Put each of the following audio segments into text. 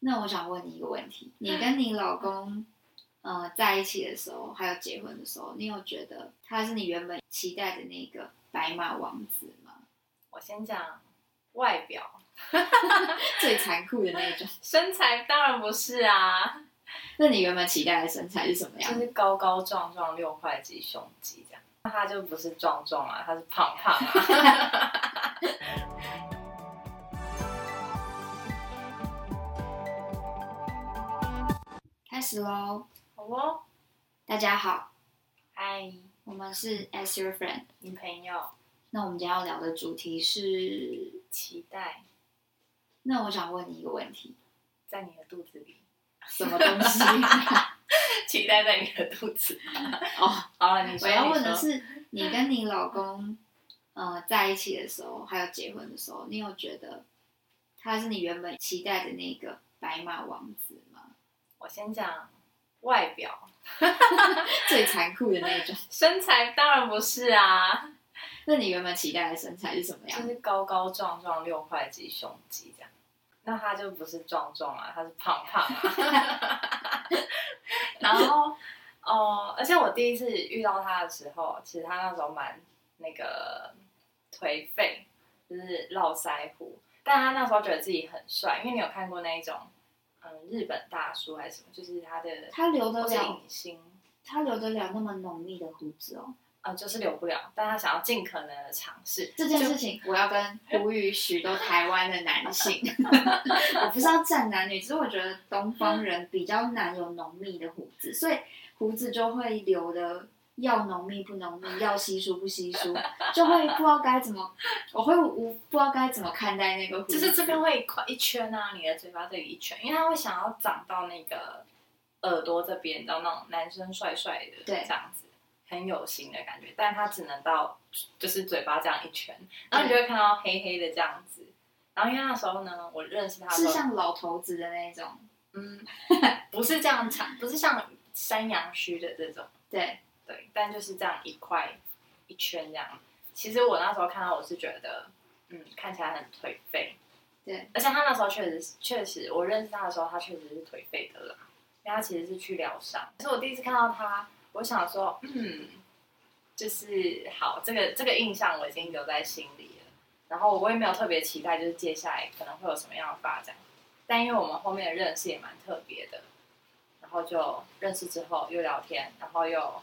那我想问你一个问题：你跟你老公，呃，在一起的时候，还有结婚的时候，你有觉得他是你原本期待的那个白马王子吗？我先讲外表，最残酷的那种。身材当然不是啊，那你原本期待的身材是什么样？就是高高壮壮、六块肌胸肌这样。那他就不是壮壮啊，他是胖胖啊。开始喽！好哦，大家好，嗨，我们是 As Your Friend。女朋友，那我们今天要聊的主题是，期待那我想问你一个问题：在你的肚子里，什么东西？期待在你的肚子。哦，好了，你说。我要问的，是，你跟你老公，呃，在一起的时候，还有结婚的时候，你有觉得他是你原本期待的那个白马王子吗？我先讲外表，最残酷的那种。身材当然不是啊，那你原本期待的身材是什么样就？是高高壮壮、六块肌胸肌这样。那他就不是壮壮啊，他是胖胖啊。然后，哦、而且我第一次遇到他的时候，其实他那时候蛮那个颓废，就是络腮胡，但他那时候觉得自己很帅，因为你有看过那一种，嗯，日本大叔还是什么，就是他的他留得或是了，影星，他留得了那么浓密的胡子哦。呃，就是留不了，但他想要尽可能的尝试这件事情，我要跟呼吁许多台湾的男性，我不是要站男女，只是我觉得东方人比较难有浓密的胡子，所以胡子就会留的要浓密不浓密，要稀疏不稀疏，就会不知道该怎么，我会无不知道该怎么看待那个胡子。就是这边会一块一圈啊，你的嘴巴这里一圈，因为他会想要长到那个耳朵这边，你知道那种男生帅帅的，对这样子很有型的感觉，但他只能到就是嘴巴这样一圈，然后你就会看到黑黑的这样子。然后因为那时候呢，我认识他是像老头子的那种，嗯，不是这样长，不是像山羊须的这种，对，对，但就是这样一块一圈这样。其实我那时候看到，我是觉得，嗯，看起来很颓废。对，而且他那时候确实是确实，我认识他的时候，他确实是颓废的啦。因为他其实是去疗伤。可是我第一次看到他，我想说，嗯，就是好，这个这个印象我已经留在心里了。然后我也没有特别期待，就是接下来可能会有什么样的发展。但因为我们后面的认识也蛮特别的，然后就认识之后又聊天，然后又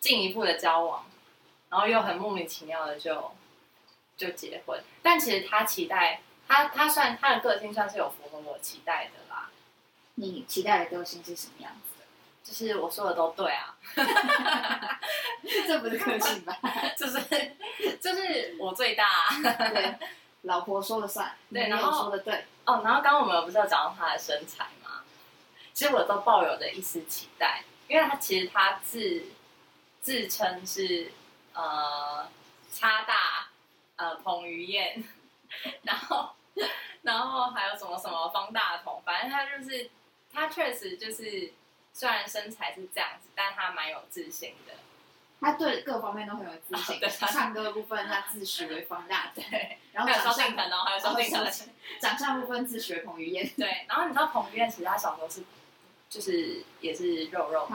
进一步的交往，然后又很莫名其妙的就就结婚。但其实他期待他他算他的个性算是有符合我期待的啦，你期待的个性是什么样子就是我说的都对啊，的？这不是个性吧？就是就是我最大、啊、对，老婆说了算，对然后说的对，哦。然后刚刚我们不是有讲到他的身材吗？其实我都抱有着一丝期待，因为他其实他自自称是呃差大呃彭于晏，然后然后还有什么什么方大同，反正他就是他确实就是虽然身材是这样子，但他蛮有自信的。他对各方面都很有自信。对他唱歌的部分他自诩为方大同，对，然后还有萧长相敬腾哦，还有萧敬腾。长相部分自诩为彭于晏，对，然后你知道彭于晏其实他小时候是就是也是肉肉。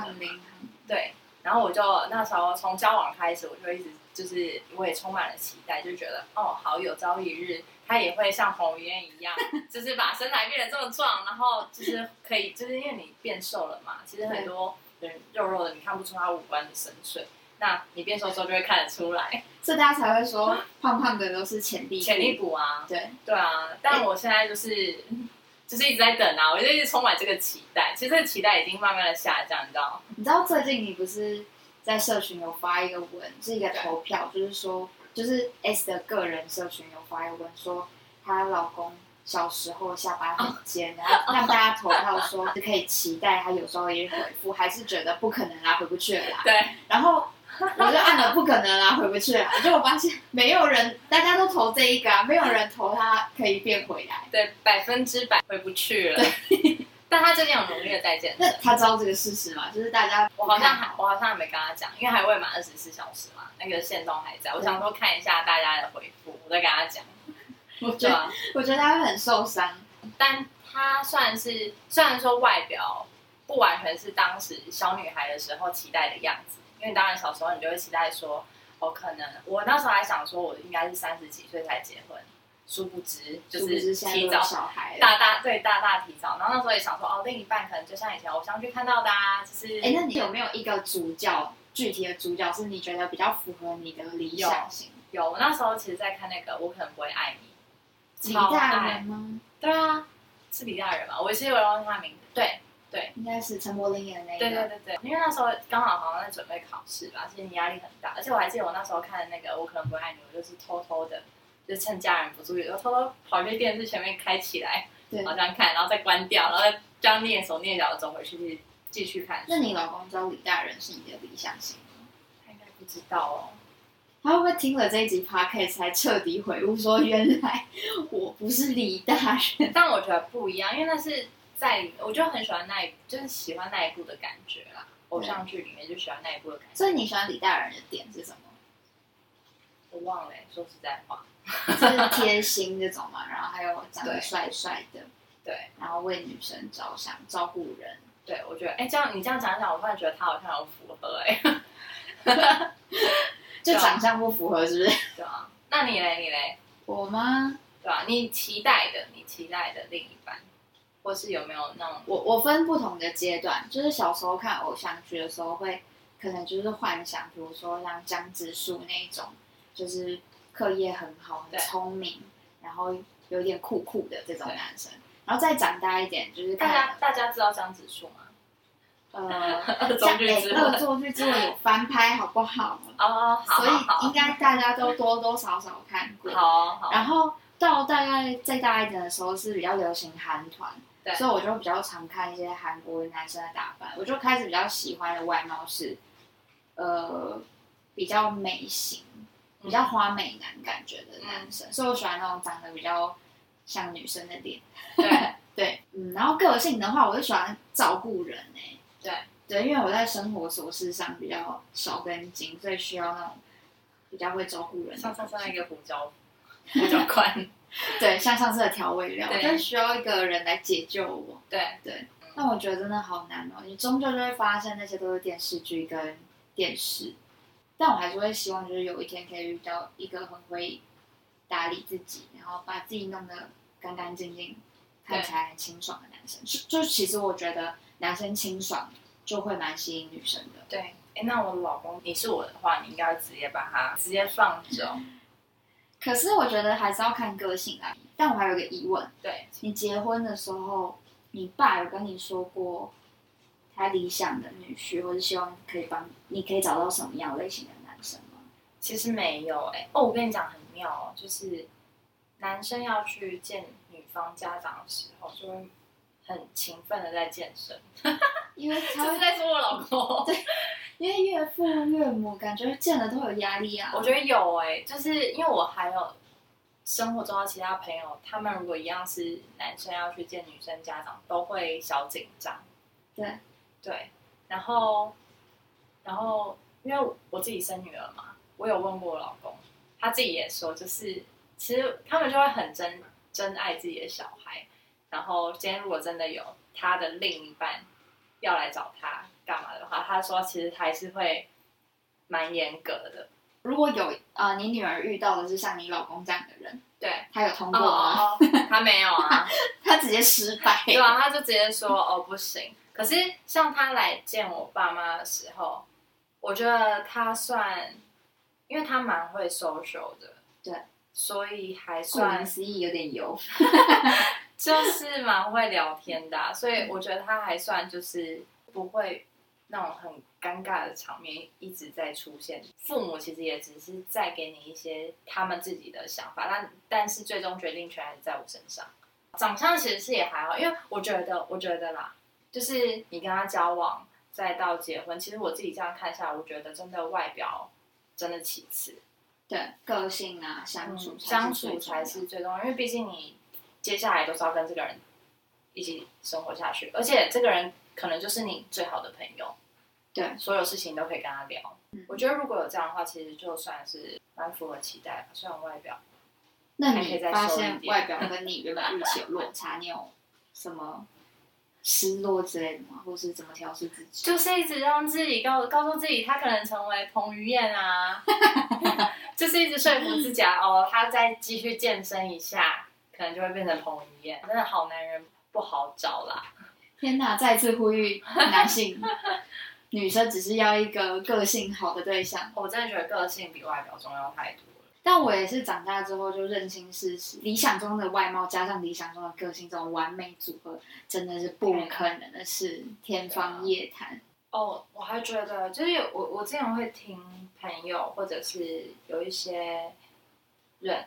对，然后我就那时候从交往开始，我就一直就是我也充满了期待，就觉得哦，好有朝一日他也会像彭于晏一样，就是把身材变得这么壮，然后就是可以，就是因为你变瘦了嘛，其实很多人肉肉的，你看不出他五官的深邃。那你变瘦之后就会看得出来，所以大家才会说胖胖的都是潜力股潜力股啊，对，对啊。但我现在就是 就是一直在等啊，我就一直充满这个期待。其实这个期待已经慢慢的下降，你知道吗？你知道最近你不是在社群有发一个文，是一个投票，就是说，就是 S 的个人社群有发一个文，说她老公小时候下巴很尖，然后让大家投票说是可以期待他有时候也回复，还是觉得不可能啦，回不去了啦。对，然后 我就按了不可能啦，回不去了。结果发现没有人，大家都投这一个啊，没有人投他可以变回来。对，百分之百回不去了。但他最近有努力的在健那。他知道这个事实吗？就是大家我好像还我好像还没跟他讲，因为还未满二十四小时嘛，那个线动还在。我想说看一下大家的回复，我再跟他讲。我觉得我觉得他会很受伤。但他算是虽然说外表不完全是当时小女孩的时候期待的样子，因为当然小时候你就会期待说，哦，可能我那时候还想说我应该是三十几岁才结婚，殊不知就是提早小孩。大大对大大提早，然后那时候也想说，哦，另一半可能就像以前偶像剧看到的啊，就是哎，那你有没有一个主角，具体的主角是你觉得比较符合你的理想型？有我那时候其实在看那个，我可能不会爱你，李超大吗？对啊，是李大人吧？我其实有忘记他名字，对应该是陈柏霖演的那个。对对对对，因为那时候刚好好像在准备考试吧，其实你压力很大，而且我还记得我那时候看的那个《我可能不会爱你》，我就是偷偷的，就趁家人不注意，我偷偷跑去电视前面开起来，对好像看，然后再关掉，然后再这样蹑手蹑脚的走回去继继续看。那你老公知道李大人是你的理想型吗？他应该不知道哦。他会不会听了这一集 podcast 才彻底悔悟，说原来我不是李大人？但我觉得不一样，因为那是在我就很喜欢那一，就是喜欢那一部的感觉啦。偶像剧里面就喜欢那一部的感觉。所以你喜欢李大人的点是什么？我忘了欸、说实在话，就是贴心这种嘛，然后还有长得帅帅的，对然后为女生着想，照顾人。对，我觉得哎、这样你这样讲讲，我突然觉得他好像有符合哎、就长相不符合，是不是？对啊。那你嘞，你嘞，我吗？对吧、你期待的，你期待的另一半，或是有没有那种我我分不同的阶段，就是小时候看偶像剧的时候会，可能就是幻想，比如说像江直树那一种，就是课业很好、很聪明，然后有点酷酷的这种男生。然后再长大一点，就是大家大家知道江直树吗？呃，恶作像哎剧之吻恶作剧之吻有翻拍，好不好？哦，好所以应该大家都多多少少看过。好好，然后到大概再大一点的时候是比较流行韩团，对。所以我就比较常看一些韩国男生的打扮，我就开始比较喜欢的外貌是，呃，比较美型、比较花美男感觉的男生，所以我喜欢那种长得比较像女生的脸。对。对，嗯，然后个性的话，我就喜欢照顾人哎、对。对，因为我在生活琐事上比较少跟筋，所以需要那种比较会照顾人的。上上上那个胡椒胡椒罐，对，像上次的调味料，我对就需要一个人来解救我。对对，那我觉得真的好难哦，你终究就会发现那些都是电视剧跟电视，但我还是会希望就是有一天可以遇到一个很会打理自己，然后把自己弄得干干净净，看起来很清爽的男生。就就其实我觉得男生清爽就会蛮吸引女生的。对。哎，那我老公，你是我的话，你应该直接把他直接放走。可是我觉得还是要看个性啊。但我还有一个疑问，对，你结婚的时候，你爸有跟你说过他理想的女婿，或是希望可以帮你可以找到什么样类型的男生吗？其实没有哎、哦，我跟你讲很妙哦，就是男生要去见女方家长的时候，就会很勤奋的在健身，因为他是在说我老公。对因为岳父岳母感觉见了都有压力啊。我觉得有哎、就是因为我还有生活中的其他朋友，他们如果一样是男生要去见女生家长，都会小紧张。对对，然后然后因为我自己生女儿嘛，我有问过我老公，他自己也说，就是其实他们就会很珍珍爱自己的小孩。然后今天如果真的有他的另一半要来找他干嘛的话，他说其实还是会蛮严格的。如果有呃，你女儿遇到的是像你老公这样的人，对，他有通哦过吗？哦，哦他没有啊，他直接失败。对啊，他就直接说哦不行。可是像他来见我爸妈的时候，我觉得他算，因为他蛮会 social 的，对，所以还顾算名思义有点油。就是蛮会聊天的啊、所以我觉得他还算就是不会那种很尴尬的场面一直在出现。父母其实也只是在给你一些他们自己的想法，但但是最终决定权还是在我身上。长相其实是也还好，因为我觉得，我觉得啦，就是你跟他交往，再到结婚，其实我自己这样看下来，我觉得真的外表真的其次，对，个性啊，相处、嗯相处才是最重要，因为毕竟你接下来都是要跟这个人一起生活下去，而且这个人可能就是你最好的朋友，对。所有事情都可以跟他聊。嗯。我觉得如果有这样的话，其实就算是蛮符合期待吧，虽然外表那你可以再你发现外表跟你原本预期有落差，你有什么失落之类的吗？或是怎么调试自己？就是一直让自己告告诉自己，他可能成为彭于晏啊，就是一直说服自己啊，哦，他再继续健身一下，可能就会变成彭于晏。真的好男人不好找啦。天哪！再次呼吁男性、女生只是要一个个性好的对象。我真的觉得个性比外表重要太多了。但我也是长大之后就认清事实，理想中的外貌加上理想中的个性这种完美组合，真的是不可能的事，天方夜谭。哦，我还觉得就是有我我之前会听朋友或者是有一些人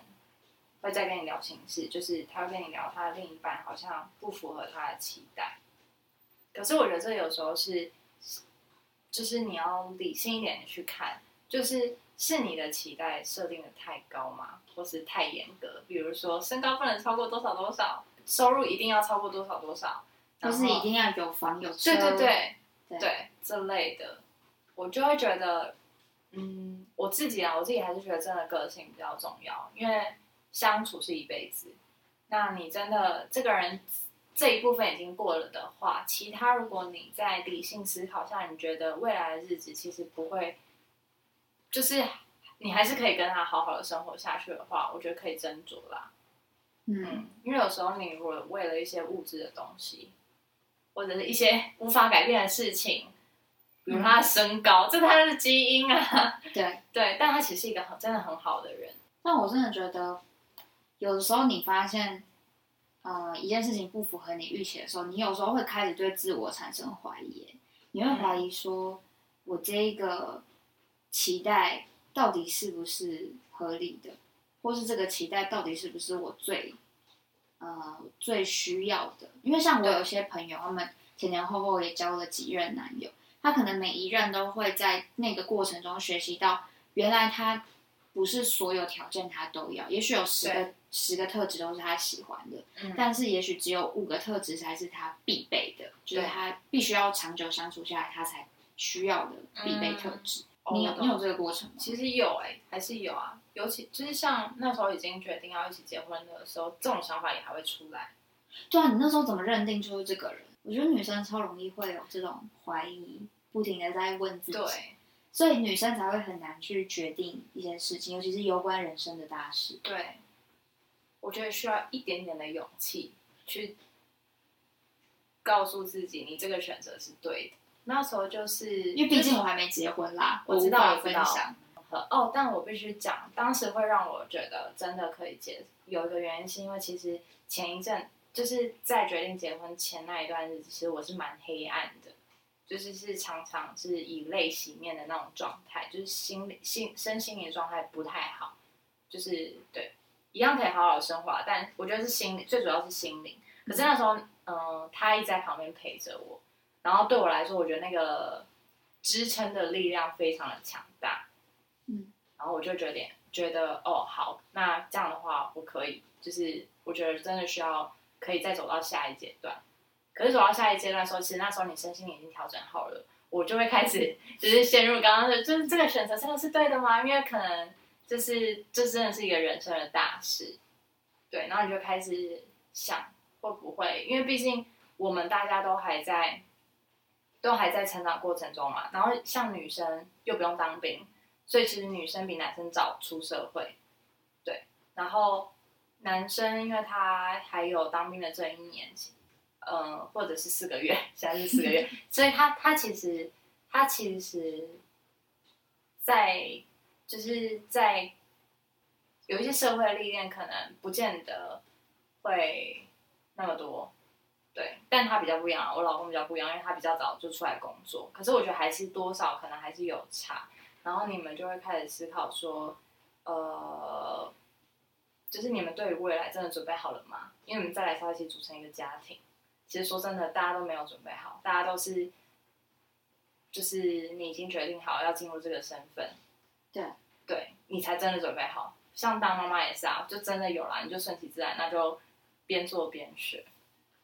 会再跟你聊心事，就是他会跟你聊他的另一半好像不符合他的期待。可是我觉得这有时候是，就是你要理性一点的去看，就是是你的期待设定的太高吗，或是太严格？比如说身高不能超过多少多少，收入一定要超过多少多少，或是一定要有房有车，对对对对对这类的，我就会觉得，嗯，我自己啊，我自己还是觉得真的个性比较重要，因为相处是一辈子，那你真的这个人。这一部分已经过了的话，其他如果你在理性思考下，你觉得未来的日子其实不会，就是你还是可以跟他好好的生活下去的话，我觉得可以斟酌啦。嗯，因为有时候你如果为了一些物质的东西，或者是一些无法改变的事情，比如他的身高，这他的基因啊。对 对，但他其实是一个很真的很好的人。但我真的觉得，有的时候你发现。呃，一件事情不符合你预期的时候，你有时候会开始对自我产生怀疑，你会怀疑说，我这一个期待到底是不是合理的，或是这个期待到底是不是我最呃最需要的？因为像我有些朋友，他们前前后后也交了几任男友，他可能每一任都会在那个过程中学习到，原来他不是所有条件他都要，也许有十个。十个特质都是他喜欢的，但是也许只有五个特质才是他必备的，就是他必须要长久相处下来，他才需要的必备特质。你有你有这个过程吗？其实有哎，还是有啊。尤其就是像那时候已经决定要一起结婚的时候，这种想法也还会出来。对啊，你那时候怎么认定就是这个人？我觉得女生超容易会有这种怀疑，不停的在问自己。对，所以女生才会很难去决定一些事情，尤其是有关人生的大事。对。我觉得需要一点点的勇气，去告诉自己你这个选择是对的。那时候就是因为毕竟我还没结婚啦，我知道，我分享。哦，但我必须讲，当时会让我觉得真的可以结，有一个原因是因为其实前一阵就是在决定结婚前那一段日子，其实我是蛮黑暗的，就是是常常是以泪洗面的那种状态，就是心理、心身心灵状态不太好，就是对。一样可以好好生活，但我觉得是心理，最主要是心灵。可是那时候，嗯，他一直在旁边陪着我，然后对我来说，我觉得那个支撑的力量非常的强大。嗯，然后我就觉得，觉得哦，好，那这样的话，我可以，就是我觉得真的需要可以再走到下一阶段。可是走到下一阶段的时候，其实那时候你身心已经调整好了，我就会开始 就是陷入刚刚的，就是这个选择真的是对的吗？因为可能。就是这真的是一个人生的大事，对，然后你就开始想会不会，因为毕竟我们大家都还在，都还在成长过程中嘛。然后像女生又不用当兵，所以其实女生比男生早出社会，对。然后男生因为他还有当兵的这一年，嗯，或者是四个月，现在是四个月，所以他他其实他其实，在。就是在有一些社会历练，可能不见得会那么多，对，但他比较不一样，我老公比较不一样，因为他比较早就出来工作，可是我觉得还是多少可能还是有差，然后你们就会开始思考说，呃，就是你们对于未来真的准备好了吗？因为你们再来是要一起组成一个家庭，其实说真的，大家都没有准备好，大家都是，就是你已经决定好要进入这个身份。对，对你才真的准备好，像当妈妈也是啊，就真的有了，你就顺其自然，那就边做边学，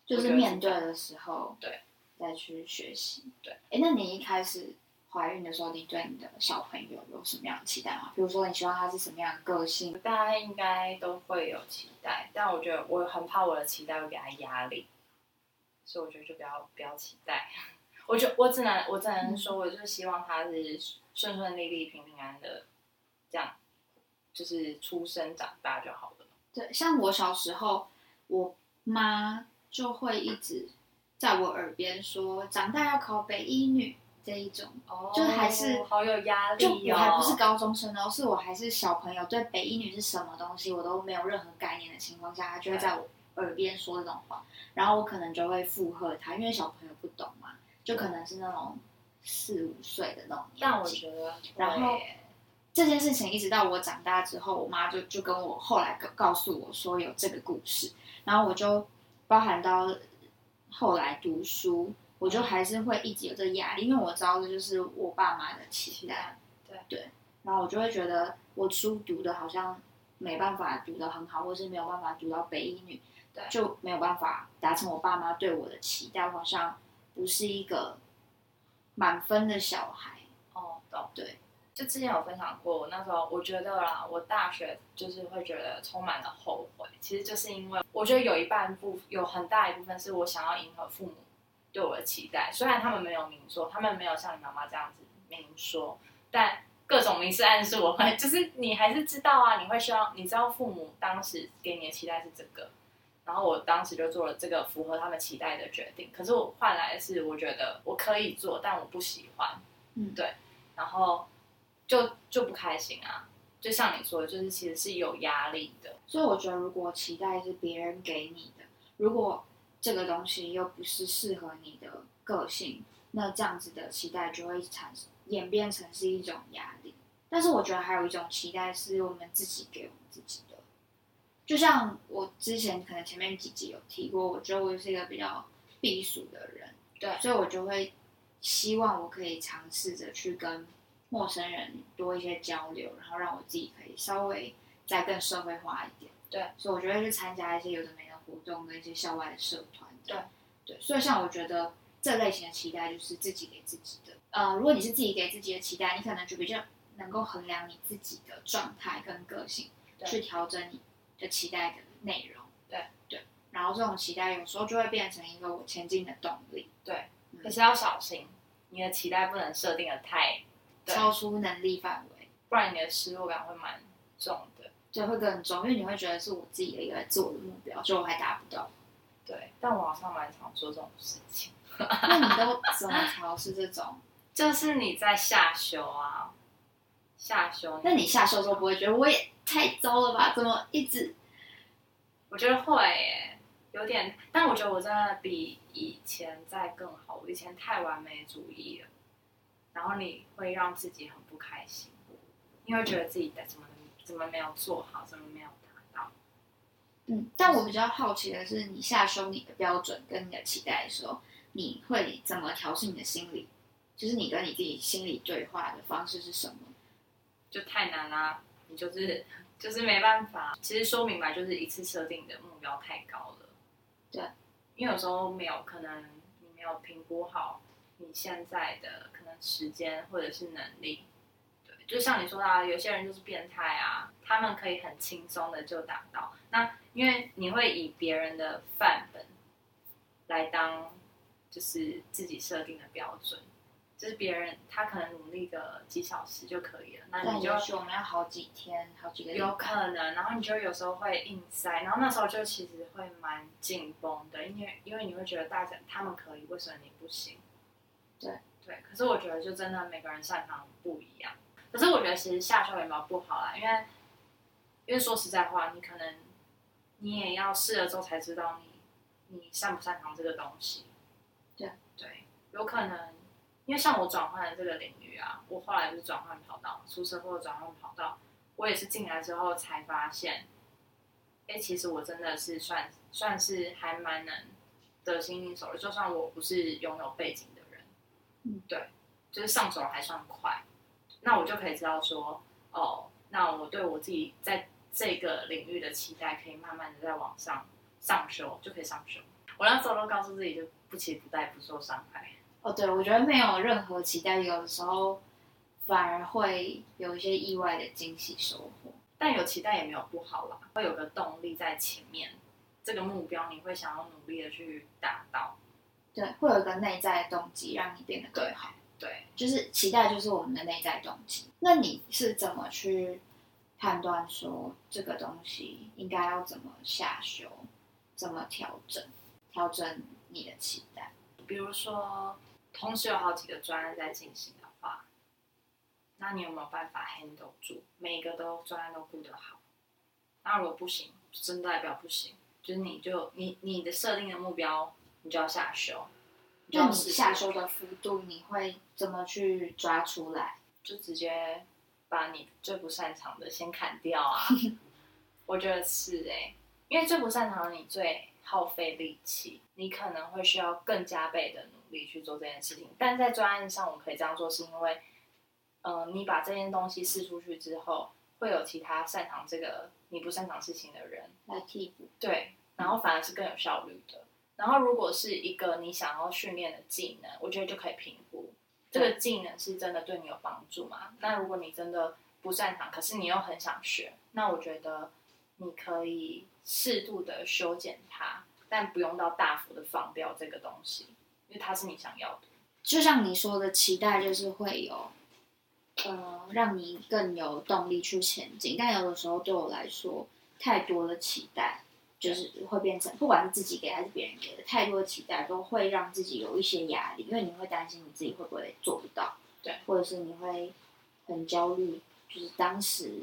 就是面对的时候，对，再去学习。对，哎，那你一开始怀孕的时候，你对你的小朋友有什么样的期待吗？比如说，你希望他是什么样的个性？大家应该都会有期待，但我觉得我很怕我的期待会给他压力。所以我觉得就不要不要期待。我就我只能我只能说，我就希望他是顺顺利利、平平安安的，这样就是出生长大就好了。对，像我小时候，我妈就会一直在我耳边说，长大要考北医女这一种。哦就还是好有压力就哦。我还不是高中生哦，是我还是小朋友，对北医女是什么东西我都没有任何概念的情况下，她就会在我耳边说这种话，然后我可能就会附和他，因为小朋友不懂嘛，就可能是那种四五岁的那种但我。觉得，然后这件事情一直到我长大之后，我妈就就跟我后来告告诉我说有这个故事，然后我就包含到后来读书，我就还是会一直有这个压力，因为我知道这就是我爸妈的期待，对。对，然后我就会觉得我书读的好像没办法读得很好，或是没有办法读到北一女，对就没有办法达成我爸妈对我的期待，我好像不是一个满分的小孩，哦，懂。对，就之前有分享过，我那时候我觉得啦，我大学就是会觉得充满了后悔，其实就是因为我觉得有一半部有很大一部分是我想要迎合父母对我的期待，虽然他们没有明说，他们没有像你妈妈这样子明说，但各种明示暗示我会，就是你还是知道啊，你会希望你知道父母当时给你的期待是这个，然后我当时就做了这个符合他们期待的决定，可是我换来的是我觉得我可以做，但我不喜欢，嗯。对，然后就就不开心啊，就像你说的，就是其实是有压力的，所以我觉得，如果期待是别人给你的，如果这个东西又不是适合你的个性，那这样子的期待就会产生演变成是一种压力。但是我觉得还有一种期待是我们自己给我们自己的，就像我之前可能前面几集有提过，我觉得我是一个比较避暑的人，对所以我就会希望我可以尝试着去跟陌生人多一些交流，然后让我自己可以稍微再更社会化一点。对，所以我就会去参加一些有的没的活动跟一些校外的社团。对，对，所以像我觉得这类型的期待就是自己给自己的。呃，如果你是自己给自己的期待，你可能就比较能够衡量你自己的状态跟个性，对去调整你的期待的内容。对对，然后这种期待有时候就会变成一个我前进的动力，对，嗯可是要小心，你的期待不能设定的太，超出能力范围。不然你的失落感会蛮重的。对，会更重，因为你会觉得是我自己的一个自我的目标，就我还达不到。对，但我好像蛮常做这种事情，那你都怎么调试这种？就是你在下修啊，下修，那你下修的时候不会觉得我也太糟了吧？怎么一直我觉得会耶，有点，但我觉得我真的比以前在更好。我以前太完美主义了，然后你会让自己很不开心，因为觉得自己的怎么怎么没有做好，怎么没有达到。嗯？但我比较好奇的是，你下修你的标准跟你的期待的时候，你会怎么调试你的心理？就是你跟你自己心理对话的方式是什么？就太难啦、你就是就是没办法。其实说明白，就是一次设定的目标太高了。对，因为有时候没有可能，你没有评估好你现在的可能时间或者是能力。对，就像你说的、啊，有些人就是变态啊，他们可以很轻松的就达到。那因为你会以别人的范本来当就是自己设定的标准。就是别人他可能努力个几小时就可以了，那你就我们要好几天、好几个有可能，然后你就有时候会硬塞，然后那时候就其实会蛮紧绷的，因为因为你会觉得大家他们可以，为什么你不行？对对，可是我觉得就真的每个人擅长不一样。可是我觉得其实下修也没有不好啦，因为因为说实在话，你可能你也要试了之后才知道你你擅不擅长这个东西。对对，有可能。因为像我转换的这个领域啊，我后来就是转换跑道，出社会转换跑道，我也是进来之后才发现，哎，其实我真的是算算是还蛮能得心应手的，就算我不是拥有背景的人，嗯，对，就是上手还算快，那我就可以知道说，哦，那我对我自己在这个领域的期待，可以慢慢的在往上上修，就可以上修。我那时候都告诉自己，就不期不待，不受伤害。哦，对，我觉得没有任何期待，有的时候反而会有一些意外的惊喜收获。但有期待也没有不好啦，会有个动力在前面，这个目标你会想要努力的去达到。对，会有一个内在的动机让你变得更好。对，就是期待，就是我们的内在动机。那你是怎么去判断说这个东西应该要怎么下修，怎么调整，调整你的期待？比如说，同时有好几个专案在进行的话，那你有没有办法 handle 住每一个都专案都顾得好？那如果不行，真代表不行，就是你就你你的设定的目标，你就要下修。就你下修的幅度，你会怎么去抓出来？就直接把你最不擅长的先砍掉啊！我觉得是哎，因为最不擅长的你最耗费力气，你可能会需要更加倍的努力去做这件事情。但在专案上，我们可以这样做，是因为，呃，你把这件东西试出去之后，会有其他擅长这个你不擅长事情的人来替补，对，然后反而是更有效率的。然后，如果是一个你想要训练的技能，我觉得就可以评估这个技能是真的对你有帮助吗？那如果你真的不擅长，可是你又很想学，那我觉得你可以适度的修剪它，但不用到大幅的放掉这个东西，因为它是你想要的。就像你说的，期待就是会有，呃，让你更有动力去前进。但有的时候对我来说，太多的期待。就是会变成，不管是自己给还是别人给的，太多的期待都会让自己有一些压力，因为你会担心你自己会不会做不到，对，或者是你会很焦虑，就是当时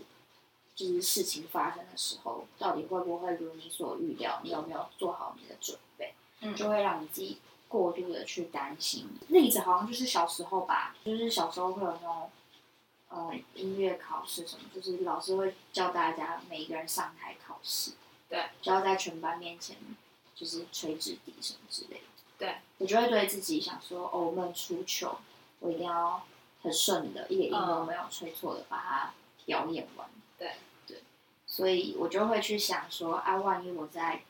就是事情发生的时候，到底会不会如你所预料，你有没有做好你的准备，嗯，就会让你自己过度的去担心。例子好像就是小时候吧，就是小时候会有那种，呃，音乐考试什么，就是老师会叫大家每一个人上台考试。对，就要在全班面前就是吹纸笛什么之类的。对，我就会对自己想说，哦，我们出糗，我一定要很顺的，一点音都没有吹错的把它表演完。对对，所以我就会去想说，啊，万一我在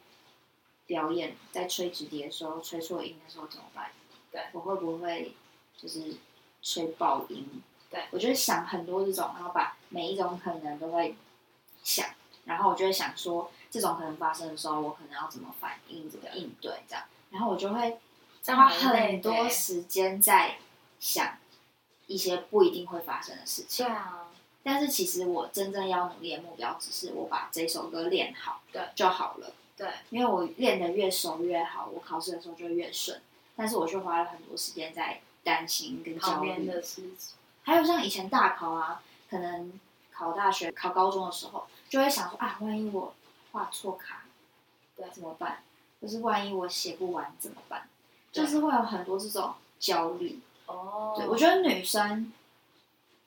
表演在吹纸笛的时候吹错音的时候怎么办？对，我会不会就是吹爆音？对，我就会想很多这种，然后把每一种可能都会想，然后我就会想说。这种可能发生的时候，我可能要怎么反应、怎么应对这样，然后我就会花很多时间在想一些不一定会发生的事情。对啊，但是其实我真正要努力的目标，只是我把这首歌练好，对就好了。对，因为我练得越熟越好，我考试的时候就越顺。但是我却花了很多时间在担心跟焦虑的事情。还有像以前大考啊，可能考大学、考高中的时候，就会想说啊，万一我画错卡，对，怎么办？就是万一我写不完怎么办？就是会有很多这种焦虑。哦，对，我觉得女生，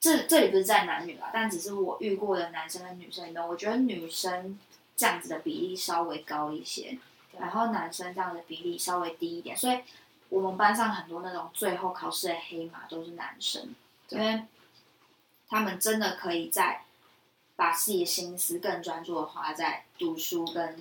这这里不是在男女啦，但只是我遇过的男生跟女生里面，我觉得女生这样子的比例稍微高一些，然后男生这样的比例稍微低一点。所以我们班上很多那种最后考试的黑马都是男生，因为他们真的可以在。把自己的心思更专注的花在读书跟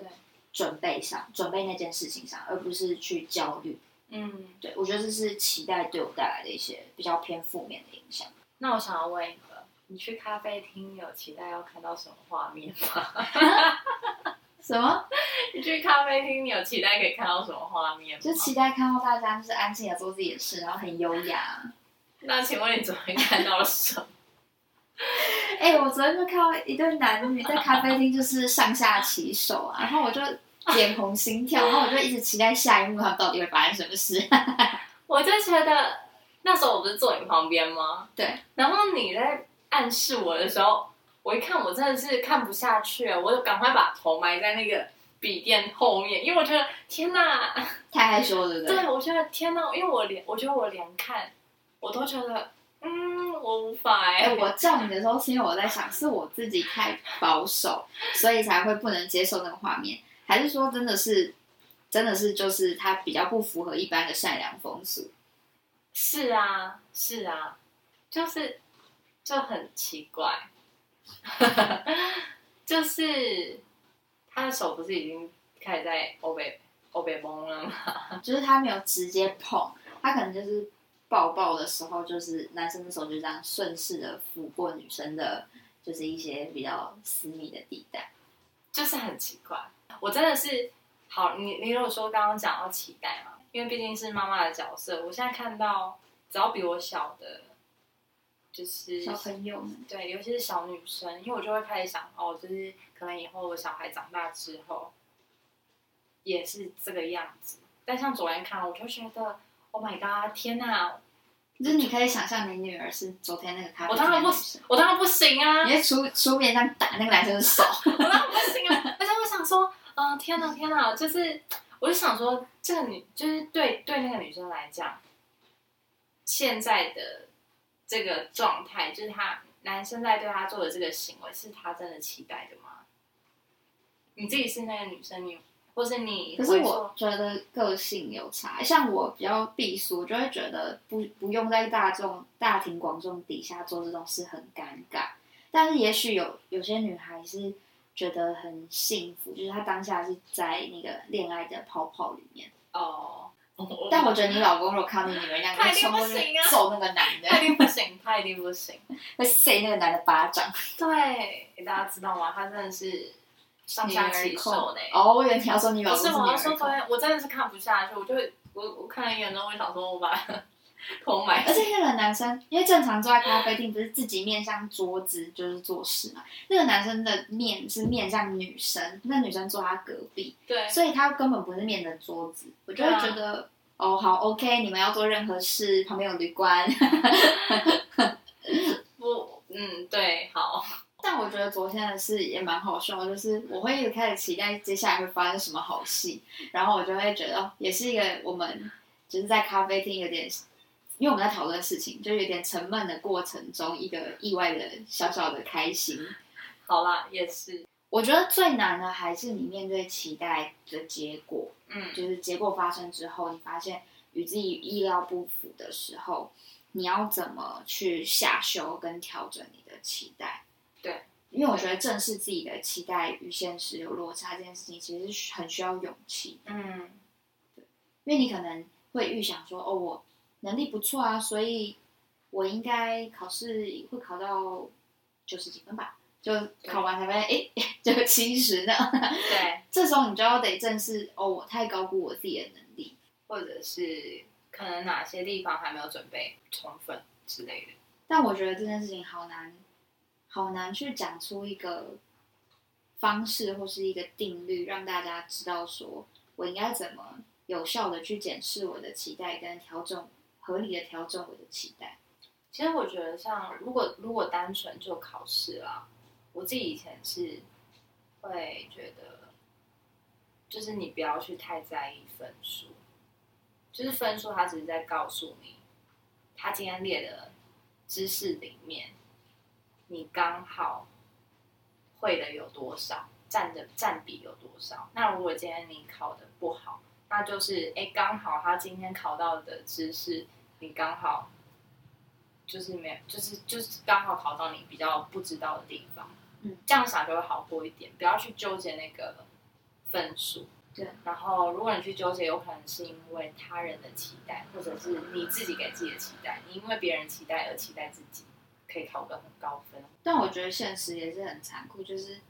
准备上，准备那件事情上，而不是去焦虑。嗯，对，我觉得这是期待对我带来的一些比较偏负面的影响。那我想要问一个，你去咖啡厅有期待要看到什么画面吗？什么？你去咖啡厅你有期待可以看到什么画面？就期待看到大家就是安静的做自己的事，然后很优雅。那请问你昨天看到了什么？哎，我昨天就看到一对男女在咖啡厅，就是上下其手啊，然后我就脸红心跳，然后我就一直期待下一幕他们到底会发生什么事。我就觉得那时候我不是坐你旁边吗？对。然后你在暗示我的时候，我一看我真的是看不下去了，我就赶快把头埋在那个笔电后面，因为我觉得天哪，太害羞了，对不对？对，我觉得天哪，因为我连我觉得我连看我都觉得。嗯，我无法哎。我叫你的时候，是因为我在想，是我自己太保守，所以才会不能接受那个画面，还是说真的是，真的是就是他比较不符合一般的善良风俗？是啊，是啊，就是就很奇怪，就是他的手不是已经开始在欧北欧北崩了吗？就是他没有直接碰，他可能就是。抱抱的时候，就是男生的手就这样顺势的抚过女生的，就是一些比较私密的地带，就是很奇怪。我真的是好，你你如果说刚刚讲到期待嘛，因为毕竟是妈妈的角色，我现在看到只要比我小的，就是小朋友们，对，尤其是小女生，因为我就会开始想，哦，就是可能以后我小孩长大之后，也是这个样子。但像昨天看，我就觉得，Oh my god，天哪！就是你可以想象你女儿是昨天那个咖啡我当然不我当然不行啊，你会出出面上打那个男生的手，我当然不行啊！而且我想说，嗯、天哪，天哪，就是，我就想说，这个女就是对对那个女生来讲，现在的这个状态，就是他男生在对他做的这个行为，是他真的期待的吗？你自己是那个女生，你或是你可是我觉得个性有差，像我比较避俗，我就会觉得不不用在大众大庭广众底下做这种事很尴尬。但是也许有有些女孩是觉得很幸福，就是她当下是在那个恋爱的泡泡里面。哦，但我觉得你老公如果看到你女儿那样，他一定不行啊揍那个男的，他一定不行，他一定不行。会塞那个男的巴掌。对，大家知道吗？他真的是上下其手呢。哦，我以为你要说你老不是，公是女我要说我真的是看不下去，我就会我我看了一眼之后，我想说我把 头埋而且那个男生，因为正常坐在咖啡厅不是自己面向桌子就是做事嘛，那个男生的面是面向女生，那女生坐他隔壁，对，所以他根本不是面着桌子，我就会觉得。哦，好，OK，你们要做任何事，旁边有旅馆。不嗯对，好，但我觉得昨天的事也蛮好笑的，就是我会一直开始期待接下来会发生什么好戏，然后我就会觉得哦也是一个我们就是在咖啡厅有点，因为我们在讨论事情，就有点沉闷的过程中一个意外的小小的开心。好啦，也是，我觉得最难的还是你面对期待的结果，嗯，就是结果发生之后，你发现与自己意料不符的时候，你要怎么去下修跟调整你的期待？对，因为我觉得正视自己的期待与现实有落差这件事情，其实是很需要勇气。嗯，对因为你可能会预想说，哦，我能力不错啊，所以我应该考试会考到九十几分吧，就考完才发现，哎，就七十呢。对，这时候你就要得正视，哦，我太高估我自己的能力。或者是可能哪些地方还没有准备充分之类的，但我觉得这件事情好难，好难去讲出一个方式或是一个定律，让大家知道说我应该怎么有效的去检视我的期待，跟调整合理的调整我的期待。其实我觉得像如果如果单纯就考试啦，我自己以前是会觉得，就是你不要去太在意分数，就是分数它只是在告诉你，他今天列的知识里面，你刚好会的有多少，占的占比有多少。那如果今天你考的不好，那就是哎，刚好他今天考到的知识，你刚好就是没有，就是就是刚好考到你比较不知道的地方。嗯，这样想就会好过一点，不要去纠结那个分数。对，然后如果你去纠结，有可能是因为他人的期待，或者是你自己给自己的期待，你因为别人期待而期待自己可以考个很高分。但我觉得现实也是很残酷，就是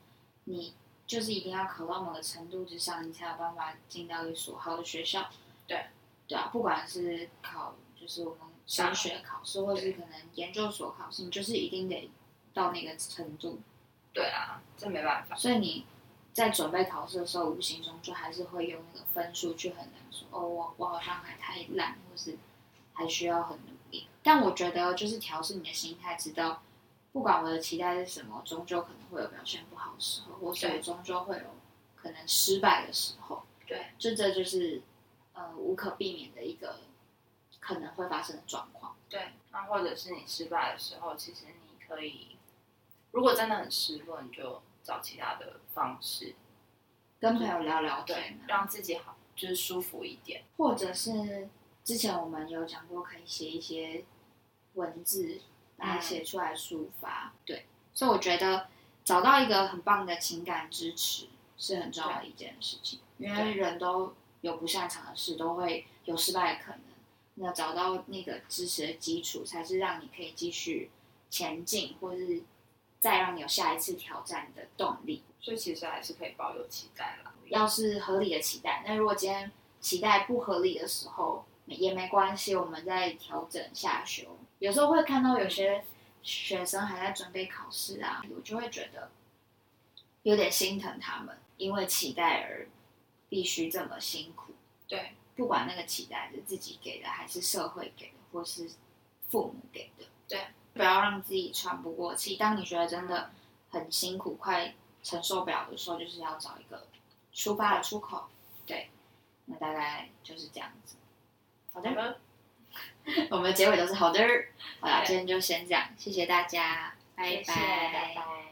你就是一定要考到某个程度之上，你才有办法进到一所好的学校。对，对啊，不管是考就是我们升学考试，或是可能研究所考试，你就是一定得到那个程度。对啊，这没办法。所以你在准备考试的时候，无形中就还是会用那个分数去衡量说，哦，我我好像还太烂，或是还需要很努力。但我觉得就是调试你的心态，知道不管我的期待是什么，终究可能会有表现不好的时候，或是我对终究会有可能失败的时候。对，就这就是呃无可避免的一个可能会发生的状况。对，那或者是你失败的时候，其实你可以，如果真的很失落，你就找其他的方式，跟朋友聊聊对天，啊，让自己好，就是舒服一点。或者是之前我们有讲过，可以写一些文字，把它写出来抒发。对，所以我觉得找到一个很棒的情感支持是很重要的一件事情，因为人都有不擅长的事，都会有失败的可能。那找到那个支持的基础，才是让你可以继续前进，或是再让你有下一次挑战的动力。所以其实还是可以抱有期待啦。要是合理的期待。那如果今天期待不合理的时候也没关系，我们再调整下修。有时候会看到有些学生还在准备考试啊，我就会觉得有点心疼他们，因为期待而必须这么辛苦。对，不管那个期待是自己给的，还是社会给的，或是父母给的，对，不要让自己喘不过气。当你觉得真的很辛苦、快承受不了的时候，就是要找一个抒发的出口。对，那大概就是这样子。好的，好的，我们的结尾都是好的。好啦，今天就先这样，谢谢大家，拜谢谢，拜拜。